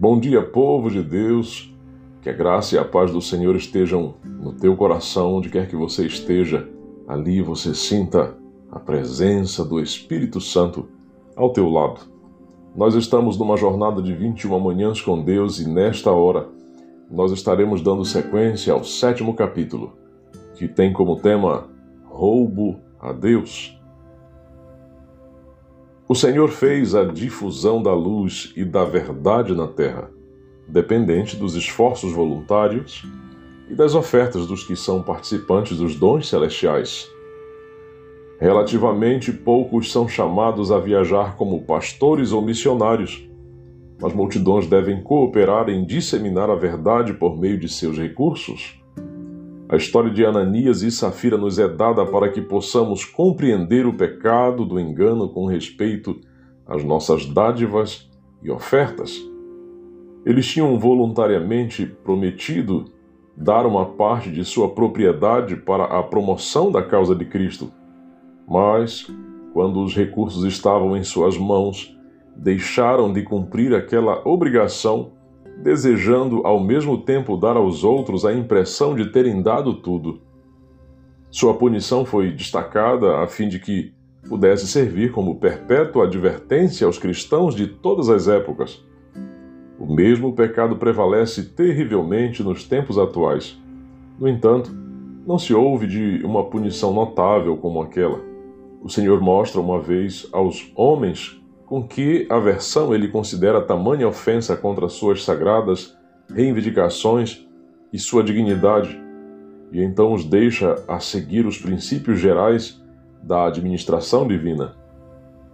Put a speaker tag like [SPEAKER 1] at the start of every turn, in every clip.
[SPEAKER 1] Bom dia, povo de Deus. Que a graça e a paz do Senhor estejam no teu coração, onde quer que você esteja. Ali você sinta a presença do Espírito Santo ao teu lado. Nós estamos numa jornada de 21 manhãs com Deus e nesta hora nós estaremos dando sequência ao sétimo capítulo, que tem como tema Roubo a Deus. O Senhor fez a difusão da luz e da verdade na terra, dependente dos esforços voluntários e das ofertas dos que são participantes dos dons celestiais. Relativamente poucos são chamados a viajar como pastores ou missionários, mas multidões devem cooperar em disseminar a verdade por meio de seus recursos. A história de Ananias e Safira nos é dada para que possamos compreender o pecado do engano com respeito às nossas dádivas e ofertas. Eles tinham voluntariamente prometido dar uma parte de sua propriedade para a promoção da causa de Cristo. Mas, quando os recursos estavam em suas mãos, deixaram de cumprir aquela obrigação desejando ao mesmo tempo dar aos outros a impressão de terem dado tudo. Sua punição foi destacada a fim de que pudesse servir como perpétua advertência aos cristãos de todas as épocas. O mesmo pecado prevalece terrivelmente nos tempos atuais. No entanto, não se ouve de uma punição notável como aquela. O Senhor mostra uma vez aos homens com que aversão ele considera tamanha ofensa contra suas sagradas reivindicações e sua dignidade, e então os deixa a seguir os princípios gerais da administração divina.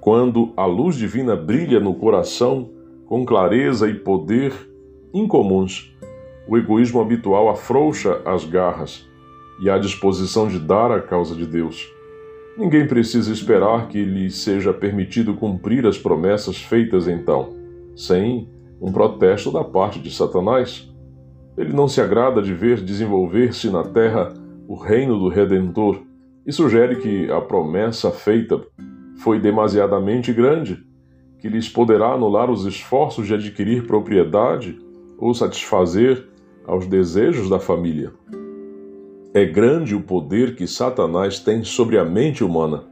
[SPEAKER 1] Quando a luz divina brilha no coração com clareza e poder incomuns, o egoísmo habitual afrouxa as garras e a disposição de dar a causa de Deus. Ninguém precisa esperar que lhe seja permitido cumprir as promessas feitas então, sem um protesto da parte de Satanás. Ele não se agrada de ver desenvolver-se na terra o reino do Redentor e sugere que a promessa feita foi demasiadamente grande, que lhes poderá anular os esforços de adquirir propriedade ou satisfazer aos desejos da família. É grande o poder que Satanás tem sobre a mente humana.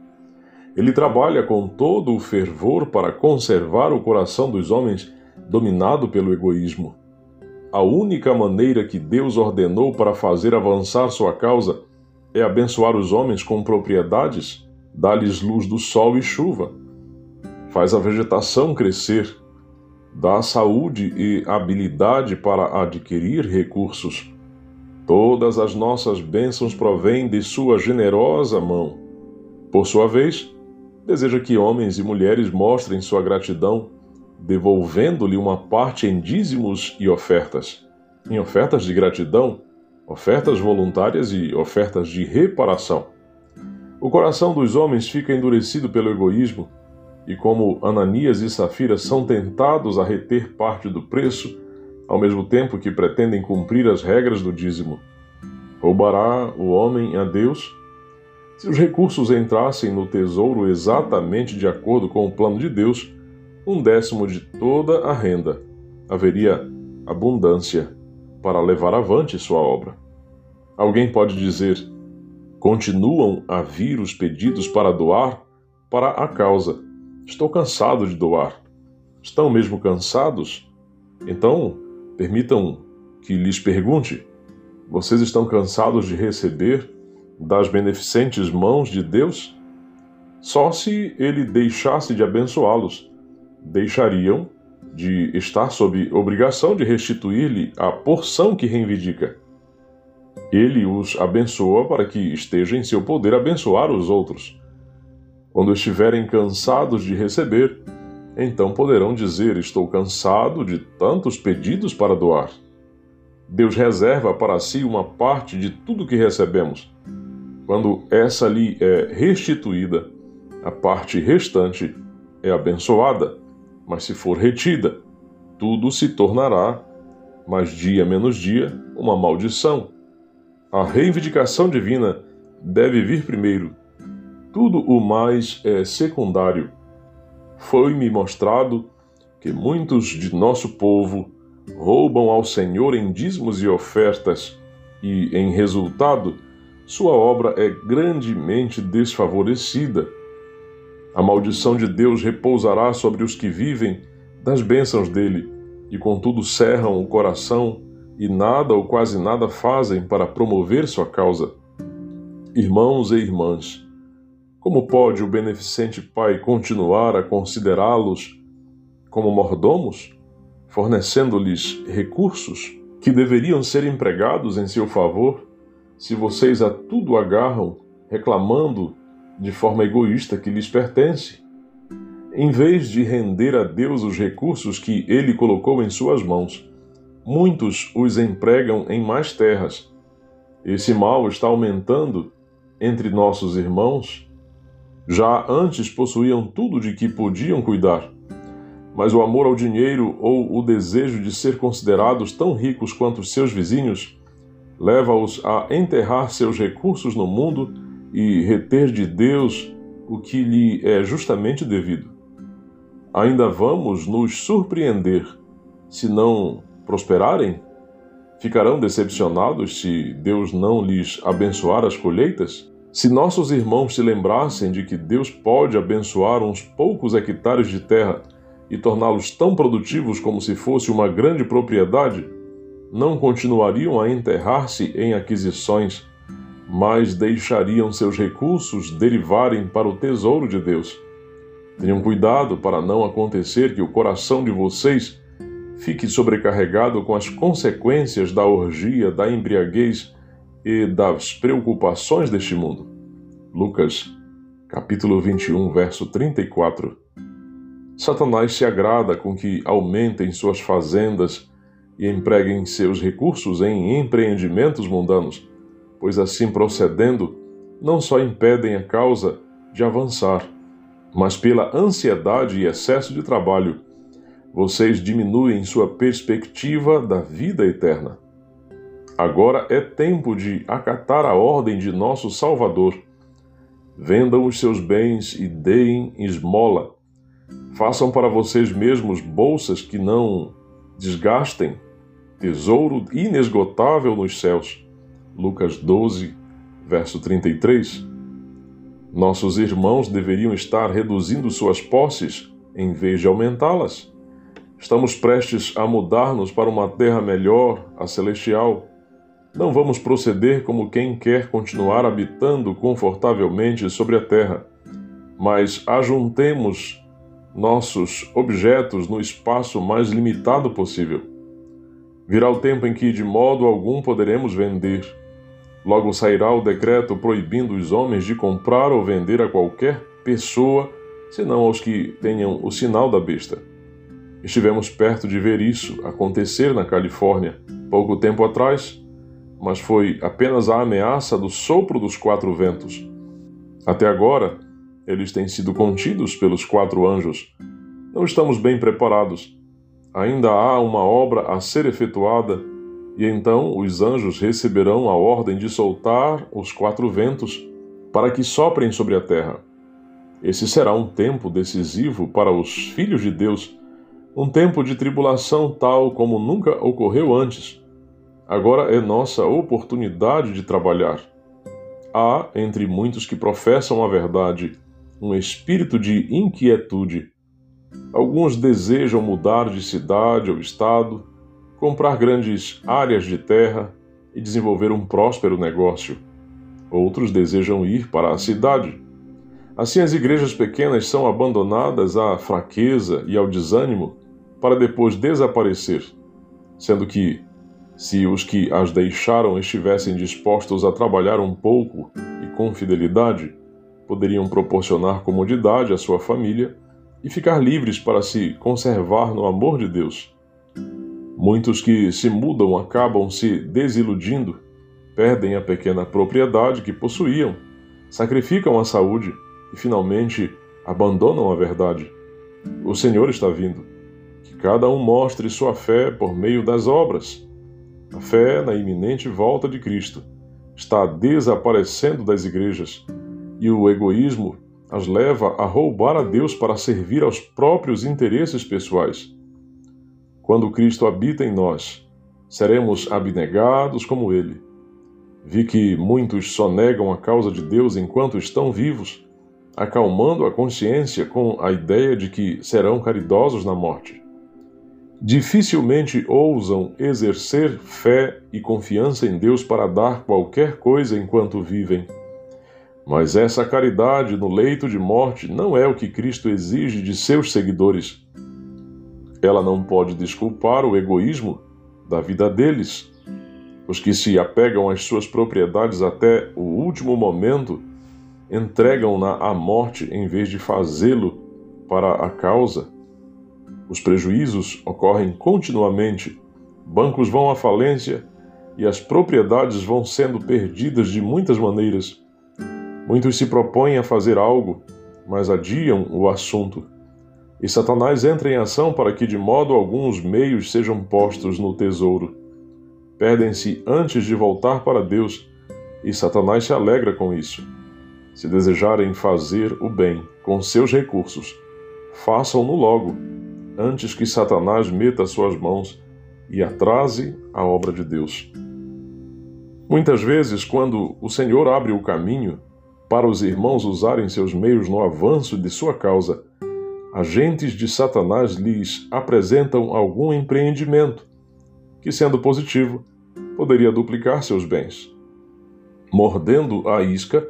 [SPEAKER 1] Ele trabalha com todo o fervor para conservar o coração dos homens dominado pelo egoísmo. A única maneira que Deus ordenou para fazer avançar sua causa é abençoar os homens com propriedades, dá-lhes luz do sol e chuva, faz a vegetação crescer, dá saúde e habilidade para adquirir recursos Todas as nossas bênçãos provêm de Sua generosa mão. Por sua vez, deseja que homens e mulheres mostrem sua gratidão, devolvendo-lhe uma parte em dízimos e ofertas. Em ofertas de gratidão, ofertas voluntárias e ofertas de reparação. O coração dos homens fica endurecido pelo egoísmo, e como Ananias e Safira são tentados a reter parte do preço, ao mesmo tempo que pretendem cumprir as regras do dízimo. Roubará o homem a Deus? Se os recursos entrassem no tesouro exatamente de acordo com o plano de Deus, um décimo de toda a renda, haveria abundância para levar avante sua obra. Alguém pode dizer: continuam a vir os pedidos para doar para a causa. Estou cansado de doar. Estão mesmo cansados? Então, Permitam que lhes pergunte: vocês estão cansados de receber das beneficentes mãos de Deus? Só se ele deixasse de abençoá-los, deixariam de estar sob obrigação de restituir-lhe a porção que reivindica. Ele os abençoa para que esteja em seu poder abençoar os outros. Quando estiverem cansados de receber, então poderão dizer: Estou cansado de tantos pedidos para doar. Deus reserva para si uma parte de tudo que recebemos. Quando essa lhe é restituída, a parte restante é abençoada, mas se for retida, tudo se tornará, mais dia menos dia, uma maldição. A reivindicação divina deve vir primeiro. Tudo o mais é secundário foi-me mostrado que muitos de nosso povo roubam ao Senhor em dízimos e ofertas, e, em resultado, sua obra é grandemente desfavorecida. A maldição de Deus repousará sobre os que vivem das bênçãos dele, e contudo cerram o coração e nada ou quase nada fazem para promover sua causa. Irmãos e irmãs, como pode o beneficente Pai continuar a considerá-los como mordomos, fornecendo-lhes recursos que deveriam ser empregados em seu favor, se vocês a tudo agarram, reclamando de forma egoísta que lhes pertence, em vez de render a Deus os recursos que ele colocou em suas mãos? Muitos os empregam em mais terras. Esse mal está aumentando entre nossos irmãos já antes possuíam tudo de que podiam cuidar. Mas o amor ao dinheiro ou o desejo de ser considerados tão ricos quanto seus vizinhos leva-os a enterrar seus recursos no mundo e reter de Deus o que lhe é justamente devido. Ainda vamos nos surpreender se não prosperarem? Ficarão decepcionados se Deus não lhes abençoar as colheitas? Se nossos irmãos se lembrassem de que Deus pode abençoar uns poucos hectares de terra e torná-los tão produtivos como se fosse uma grande propriedade, não continuariam a enterrar-se em aquisições, mas deixariam seus recursos derivarem para o tesouro de Deus. Tenham cuidado para não acontecer que o coração de vocês fique sobrecarregado com as consequências da orgia, da embriaguez e das preocupações deste mundo. Lucas, capítulo 21, verso 34. Satanás se agrada com que aumentem suas fazendas e empreguem seus recursos em empreendimentos mundanos, pois assim procedendo, não só impedem a causa de avançar, mas pela ansiedade e excesso de trabalho, vocês diminuem sua perspectiva da vida eterna. Agora é tempo de acatar a ordem de nosso Salvador. Vendam os seus bens e deem esmola. Façam para vocês mesmos bolsas que não desgastem, tesouro inesgotável nos céus. Lucas 12, verso 33. Nossos irmãos deveriam estar reduzindo suas posses em vez de aumentá-las. Estamos prestes a mudar-nos para uma terra melhor, a celestial não vamos proceder como quem quer continuar habitando confortavelmente sobre a terra, mas ajuntemos nossos objetos no espaço mais limitado possível. Virá o tempo em que de modo algum poderemos vender. Logo sairá o decreto proibindo os homens de comprar ou vender a qualquer pessoa, senão aos que tenham o sinal da besta. Estivemos perto de ver isso acontecer na Califórnia. Pouco tempo atrás, mas foi apenas a ameaça do sopro dos quatro ventos. Até agora, eles têm sido contidos pelos quatro anjos. Não estamos bem preparados. Ainda há uma obra a ser efetuada, e então os anjos receberão a ordem de soltar os quatro ventos para que soprem sobre a terra. Esse será um tempo decisivo para os filhos de Deus, um tempo de tribulação tal como nunca ocorreu antes Agora é nossa oportunidade de trabalhar. Há, entre muitos que professam a verdade, um espírito de inquietude. Alguns desejam mudar de cidade ou estado, comprar grandes áreas de terra e desenvolver um próspero negócio. Outros desejam ir para a cidade. Assim, as igrejas pequenas são abandonadas à fraqueza e ao desânimo para depois desaparecer, sendo que se os que as deixaram estivessem dispostos a trabalhar um pouco e com fidelidade, poderiam proporcionar comodidade à sua família e ficar livres para se conservar no amor de Deus. Muitos que se mudam acabam se desiludindo, perdem a pequena propriedade que possuíam, sacrificam a saúde e finalmente abandonam a verdade. O Senhor está vindo. Que cada um mostre sua fé por meio das obras a fé na iminente volta de Cristo está desaparecendo das igrejas e o egoísmo as leva a roubar a Deus para servir aos próprios interesses pessoais. Quando Cristo habita em nós, seremos abnegados como Ele. Vi que muitos só negam a causa de Deus enquanto estão vivos, acalmando a consciência com a ideia de que serão caridosos na morte. Dificilmente ousam exercer fé e confiança em Deus para dar qualquer coisa enquanto vivem. Mas essa caridade no leito de morte não é o que Cristo exige de seus seguidores. Ela não pode desculpar o egoísmo da vida deles. Os que se apegam às suas propriedades até o último momento entregam-na à morte em vez de fazê-lo para a causa. Os prejuízos ocorrem continuamente, bancos vão à falência e as propriedades vão sendo perdidas de muitas maneiras. Muitos se propõem a fazer algo, mas adiam o assunto. E Satanás entra em ação para que de modo algum os meios sejam postos no tesouro. Perdem-se antes de voltar para Deus, e Satanás se alegra com isso. Se desejarem fazer o bem com seus recursos, façam-no logo, antes que Satanás meta suas mãos e atrase a obra de Deus. Muitas vezes, quando o Senhor abre o caminho, para os irmãos usarem seus meios no avanço de sua causa, agentes de Satanás lhes apresentam algum empreendimento que, sendo positivo, poderia duplicar seus bens. Mordendo a isca,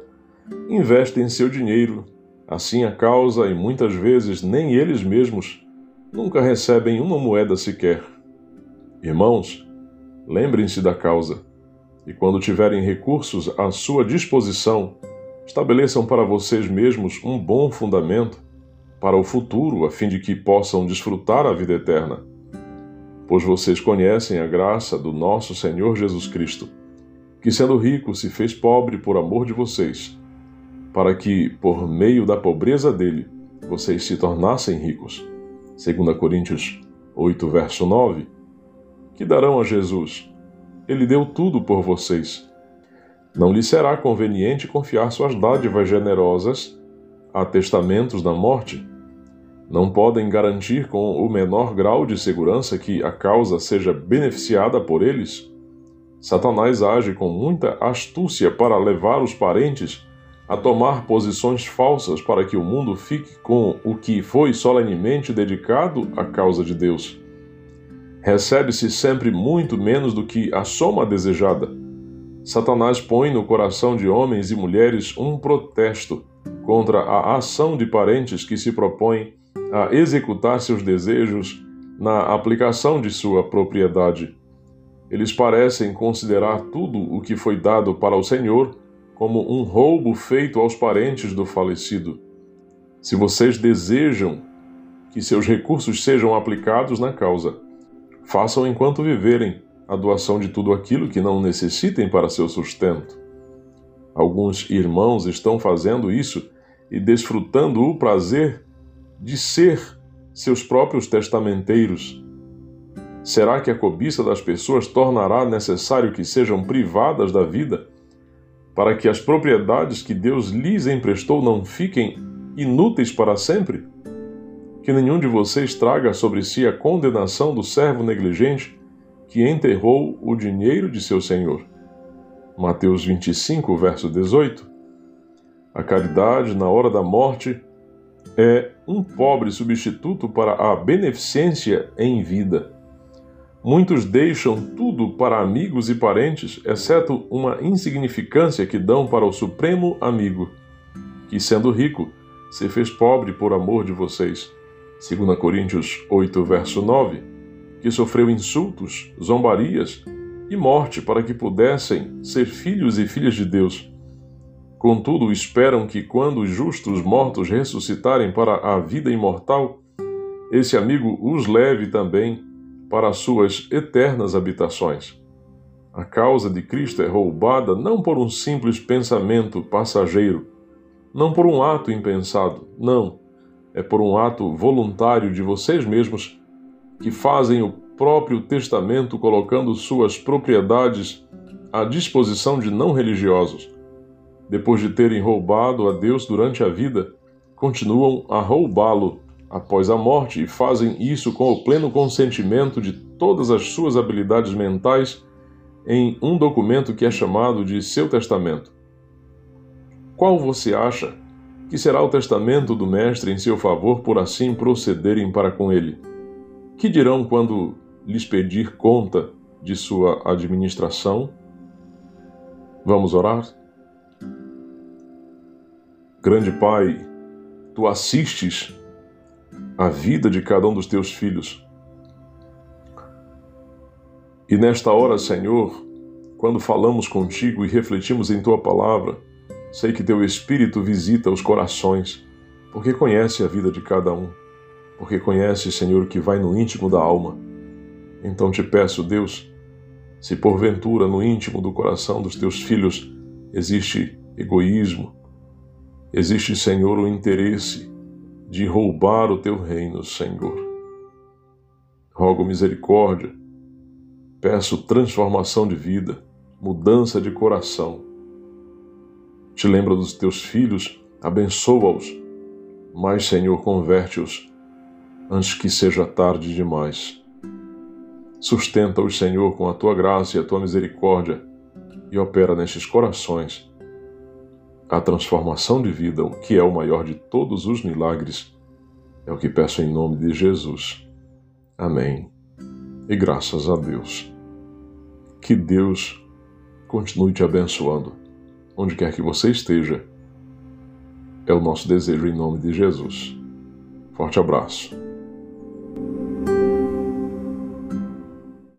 [SPEAKER 1] investem seu dinheiro, assim a causa e muitas vezes nem eles mesmos nunca recebem uma moeda sequer. Irmãos, lembrem-se da causa e quando tiverem recursos à sua disposição, Estabeleçam para vocês mesmos um bom fundamento para o futuro, a fim de que possam desfrutar a vida eterna. Pois vocês conhecem a graça do nosso Senhor Jesus Cristo, que, sendo rico, se fez pobre por amor de vocês, para que, por meio da pobreza dele, vocês se tornassem ricos. 2 Coríntios 8, verso 9. Que darão a Jesus? Ele deu tudo por vocês não lhe será conveniente confiar suas dádivas generosas a testamentos da morte. Não podem garantir com o menor grau de segurança que a causa seja beneficiada por eles. Satanás age com muita astúcia para levar os parentes a tomar posições falsas para que o mundo fique com o que foi solenemente dedicado à causa de Deus. Recebe-se sempre muito menos do que a soma desejada Satanás põe no coração de homens e mulheres um protesto contra a ação de parentes que se propõem a executar seus desejos na aplicação de sua propriedade. Eles parecem considerar tudo o que foi dado para o Senhor como um roubo feito aos parentes do falecido. Se vocês desejam que seus recursos sejam aplicados na causa, façam enquanto viverem a doação de tudo aquilo que não necessitem para seu sustento. Alguns irmãos estão fazendo isso e desfrutando o prazer de ser seus próprios testamenteiros. Será que a cobiça das pessoas tornará necessário que sejam privadas da vida, para que as propriedades que Deus lhes emprestou não fiquem inúteis para sempre? Que nenhum de vocês traga sobre si a condenação do servo negligente que enterrou o dinheiro de seu senhor. Mateus 25, verso 18. A caridade na hora da morte é um pobre substituto para a beneficência em vida. Muitos deixam tudo para amigos e parentes, exceto uma insignificância que dão para o supremo amigo, que, sendo rico, se fez pobre por amor de vocês. 2 Coríntios 8, verso 9 que sofreu insultos, zombarias e morte para que pudessem ser filhos e filhas de Deus. Contudo, esperam que, quando os justos mortos ressuscitarem para a vida imortal, esse amigo os leve também para as suas eternas habitações. A causa de Cristo é roubada não por um simples pensamento passageiro, não por um ato impensado, não, é por um ato voluntário de vocês mesmos que fazem o próprio testamento colocando suas propriedades à disposição de não religiosos. Depois de terem roubado a Deus durante a vida, continuam a roubá-lo após a morte e fazem isso com o pleno consentimento de todas as suas habilidades mentais em um documento que é chamado de seu testamento. Qual você acha que será o testamento do Mestre em seu favor por assim procederem para com ele? Que dirão quando lhes pedir conta de sua administração? Vamos orar? Grande Pai, tu assistes a vida de cada um dos teus filhos. E nesta hora, Senhor, quando falamos contigo e refletimos em tua palavra, sei que teu Espírito visita os corações, porque conhece a vida de cada um, porque conhece, Senhor, o que vai no íntimo da alma. Então te peço, Deus, se porventura no íntimo do coração dos teus filhos existe egoísmo, existe, Senhor, o interesse de roubar o teu reino, Senhor. Rogo misericórdia, peço transformação de vida, mudança de coração. Te lembra dos teus filhos, abençoa-os, mas, Senhor, converte-os antes que seja tarde demais. Sustenta-os, Senhor, com a tua graça e a tua misericórdia e opera nestes corações a transformação de vida, que é o maior de todos os milagres, é o que peço em nome de Jesus. Amém. E graças a Deus. Que Deus continue te abençoando, onde quer que você esteja. É o nosso desejo em nome de Jesus. Forte abraço.